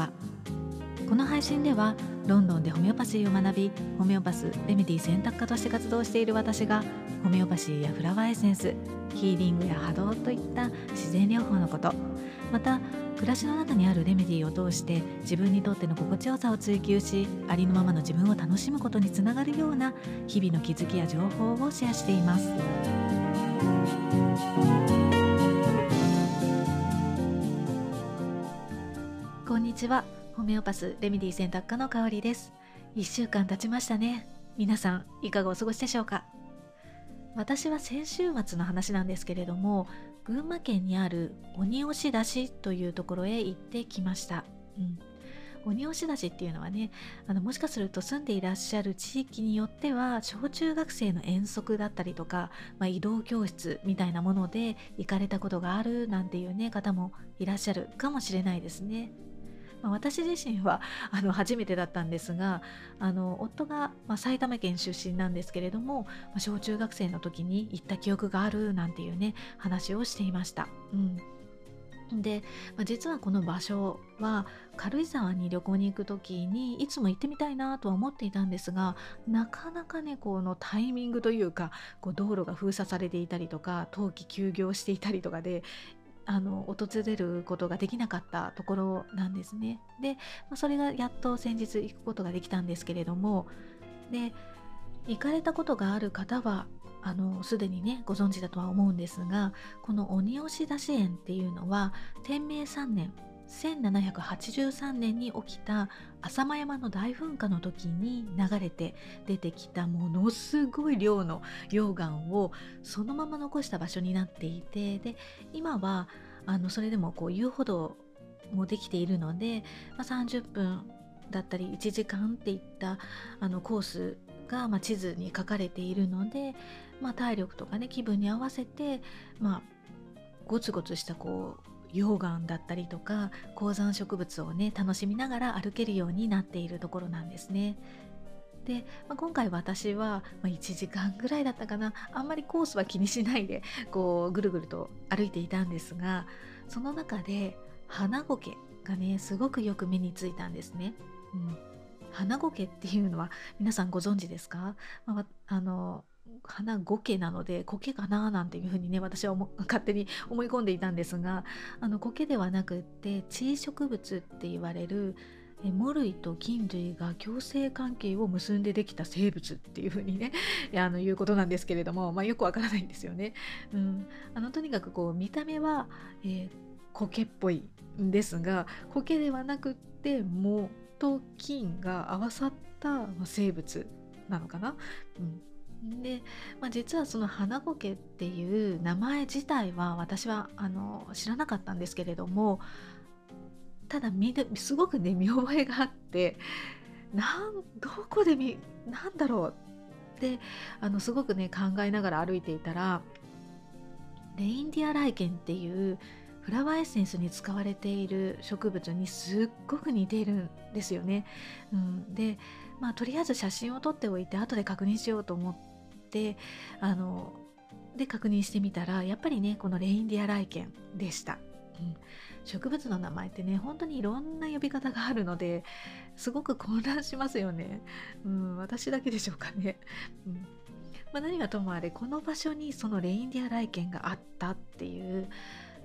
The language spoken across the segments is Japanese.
葉この配信ではロンドンでホメオパシーを学びホメオパスレメディ選択科として活動している私がホメオパシーやフラワーエッセンスヒーリングや波動といった自然療法のことまた暮らしの中にあるレメディを通して自分にとっての心地よさを追求しありのままの自分を楽しむことにつながるような日々の気づきや情報をシェアしています。んにちは。ホメオパスレメディ選択科の香りです。1週間経ちましたね。皆さんいかがお過ごしでしょうか？私は先週末の話なんですけれども群馬県にある鬼押出しというところへ行ってきました、うん、鬼押出しっていうのはねあのもしかすると住んでいらっしゃる地域によっては小中学生の遠足だったりとか、まあ、移動教室みたいなもので行かれたことがあるなんていうね方もいらっしゃるかもしれないですね。まあ、私自身はあの初めてだったんですがあの夫が、まあ、埼玉県出身なんですけれども、まあ、小中学生の時に行った記憶があるなんていうね話をしていました。うんで、まあ、実はこの場所は軽井沢に旅行に行く時にいつも行ってみたいなとは思っていたんですがなかなかねこのタイミングというかこう道路が封鎖されていたりとか冬季休業していたりとかであの訪れることができなかったところなんですね。で、まそれがやっと先日行くことができたんですけれどもで行かれたことがある方はあのすでにねご存知だとは思うんですがこの鬼押出し園っていうのは天明3年1783年に起きた浅間山の大噴火の時に流れて出てきたものすごい量の溶岩をそのまま残した場所になっていてで今はあのそれでもこう遊歩道もできているので、まあ、30分だったり1時間っていったあのコースが、まあ、地図に書かれているので、まあ、体力とかね気分に合わせて、まあ、ゴツゴツしたこう溶岩だったりとか高山植物をね楽しみながら歩けるようになっているところなんですね。で、まあ、今回私は、ま1時間ぐらいだったかなあんまりコースは気にしないでこうぐるぐると歩いていたんですがその中で花苔がねすごくよく目についたんですね。うん、花苔っていうのは皆さんご存知ですか、まあ、あの花苔なので苔かななんていうふうにね私は 勝手に思い込んでいたんですがあの苔ではなくって地植物って言われるモ類と菌類が共生関係を結んでできた生物っていうふうにね あのいうことなんですけれども、まあ、よくわからないんですよね。うん、あのとにかくこう見た目は、えー、苔っぽいんですが苔ではなくって藻と菌が合わさった生物なのかな。うんで、まあ、実はその花苔っていう名前自体は私はあの知らなかったんですけれどもただすごくね見覚えがあってなんどこで見なんだろうってあのすごくね考えながら歩いていたらレインディアライケンっていうフラワーエッセンスに使われている植物にすっごく似ているんですよね。うん、で、まあ、とりあえず写真を撮っておいて後で確認しようと思ってあので確認してみたらやっぱりねこのレインディアライケンでした。うん、植物の名前ってね本当にいろんな呼び方があるのですごく混乱しますよね。うん、私だけでしょうかね。うんまあ、何はともあれこの場所にそのレインディアライケンがあったっていう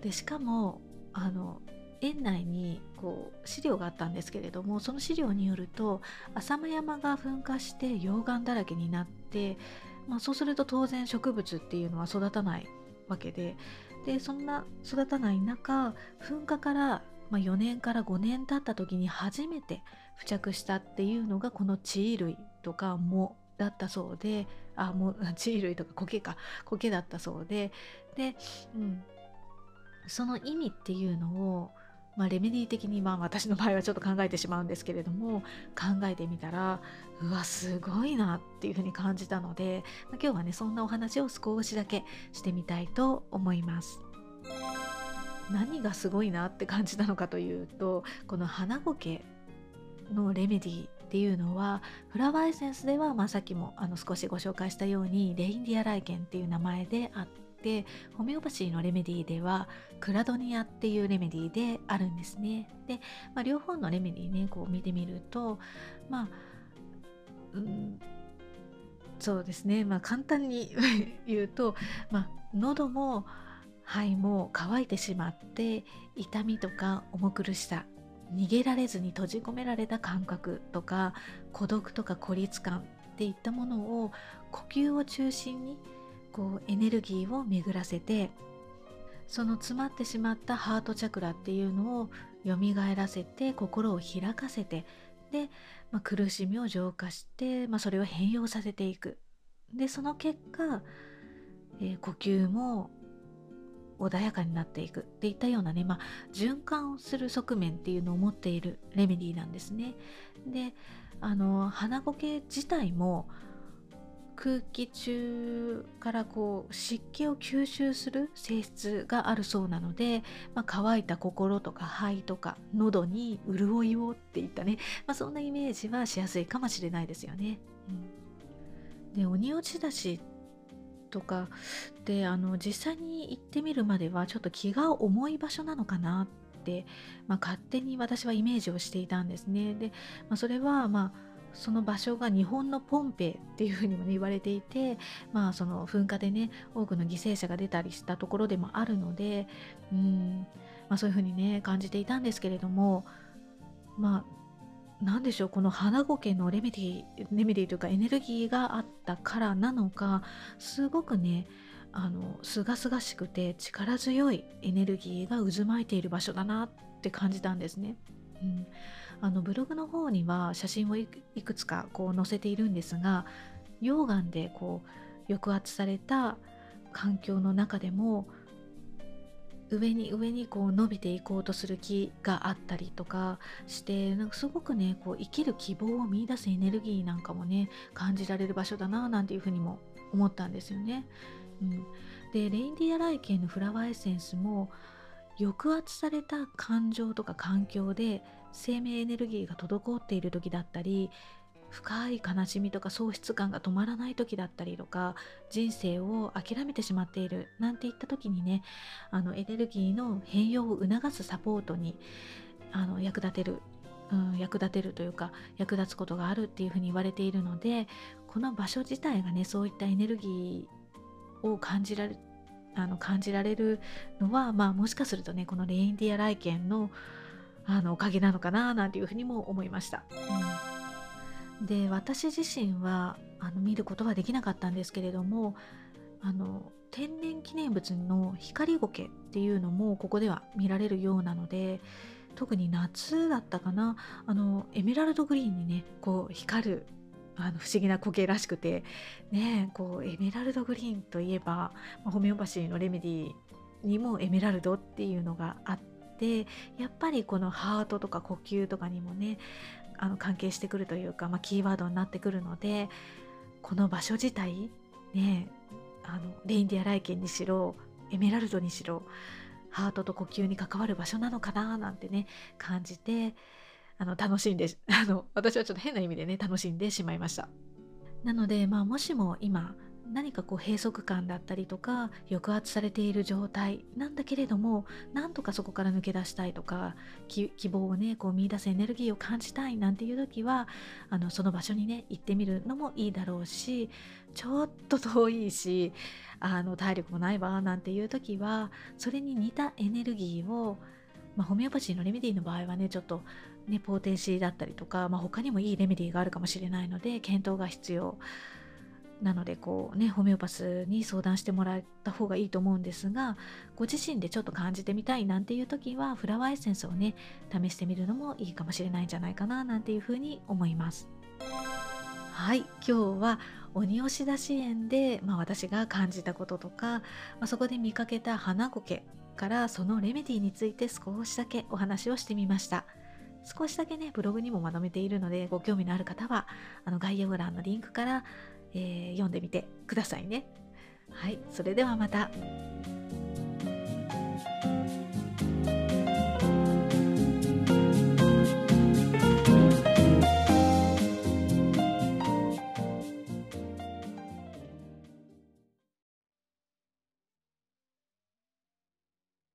でしかもあの園内にこう資料があったんですけれどもその資料によると浅間山が噴火して溶岩だらけになってまあ、そうすると当然植物っていうのは育たないわけででそんな育たない中噴火から、まあ、4年から5年経った時に初めて付着したっていうのがこの地衣類とか藻だったそうであもう 地衣類とか苔か。苔だったそうで。で、うん、その意味っていうのをまあ、レメディ的にまあ私の場合はちょっと考えてしまうんですけれども考えてみたらうわすごいなっていうふうに感じたので、まあ、今日はねそんなお話を少しだけしてみたいと思います。何がすごいなって感じたのかというとこの花苔のレメディっていうのはフラワーエッセンスでは、まあ、さっきもあの少しご紹介したようにレインディアライケンっていう名前であってホメオパシーのレメディーではクラドニアっていうレメディーであるんですね。で、まあ、両方のレメディーねこう見てみるとまあ、うん、そうですねまあ簡単に 言うと、まあ、喉も肺も乾いてしまって痛みとか重苦しさ逃げられずに閉じ込められた感覚とか孤独とか孤立感っていったものを呼吸を中心にこうエネルギーを巡らせてその詰まってしまったハートチャクラっていうのを蘇らせて心を開かせてで、まあ、苦しみを浄化して、まあ、それを変容させていくでその結果、えー、呼吸も穏やかになっていくっていったようなね、まあ、循環をする側面っていうのを持っているレメディーなんですね。であの鼻ゴケ自体も空気中からこう湿気を吸収する性質があるそうなので、まあ、乾いた心とか肺とか喉に潤いをっていったね、まあ、そんなイメージはしやすいかもしれないですよね。うん、で鬼落ちだしとかであの実際に行ってみるまではちょっと気が重い場所なのかなって、まあ、勝手に私はイメージをしていたんですね。で、まあ、それはまあその場所が日本のポンペイっていうふうにも、ね、言われていて、まあ、その噴火でね多くの犠牲者が出たりしたところでもあるのでうん、まあ、そういうふうにね感じていたんですけれどもまあ何でしょうこの花苔のレメディレメディというかエネルギーがあったからなのかすごくねあの清々しくて力強いエネルギーが渦巻いている場所だなって感じたんですね。うん、あのブログの方には写真をいくつかこう載せているんですが溶岩でこう抑圧された環境の中でも上に上にこう伸びていこうとする気があったりとかしてなんかすごくねこう生きる希望を見いだすエネルギーなんかもね感じられる場所だななんていうふうにも思ったんですよね。うん、でレインディアライケンのフラワーエッセンスも抑圧された感情とか環境で生命エネルギーが滞っている時だったり深い悲しみとか喪失感が止まらない時だったりとか人生を諦めてしまっているなんていった時にねあのエネルギーの変容を促すサポートにあの役立てる、うん、役立てるというか役立つことがあるっていうふうに言われているのでこの場所自体がねそういったエネルギーを感じられあの感じられるのは、まあ、もしかするとねこのレインディア来県のあのおかげなのかななんていうふうにも思いました。うん、で私自身はあの見ることはできなかったんですけれどもあの天然記念物の光苔っていうのもここでは見られるようなので特に夏だったかなあのエメラルドグリーンにねこう光るあの不思議な苔らしくてねこうエメラルドグリーンといえば、まあ、ホメオパシーのレメディにもエメラルドっていうのがあってやっぱりこのハートとか呼吸とかにもねあの関係してくるというか、まあ、キーワードになってくるのでこの場所自体ねあのレインディア来県にしろエメラルドにしろハートと呼吸に関わる場所なのかななんてね感じてあの楽しんで あの私はちょっと変な意味でね楽しんでしまいました。なのでまあもしも今何かこう閉塞感だったりとか抑圧されている状態なんだけれどもなんとかそこから抜け出したいとか希望をねこう見出すエネルギーを感じたいなんていう時はあのその場所にね行ってみるのもいいだろうしちょっと遠いしあの体力もないわなんていう時はそれに似たエネルギーを、まあ、ホメオパシーのレメディーの場合はねちょっとね、ポーテンシーだったりとか、まあ、他にもいいレメディーがあるかもしれないので検討が必要なのでこうねホメオパスに相談してもらった方がいいと思うんですがご自身でちょっと感じてみたいなんていう時はフラワーエッセンスをね試してみるのもいいかもしれないんじゃないかななんていうふうに思います。はい今日は鬼押し出し園で、まあ、私が感じたこととか、まあ、そこで見かけた花苔からそのレメディについて少しだけお話をしてみました。少しだけね、ブログにもまとめているので、ご興味のある方は、あの概要欄のリンクから、えー、読んでみてくださいね。はい、それではまた。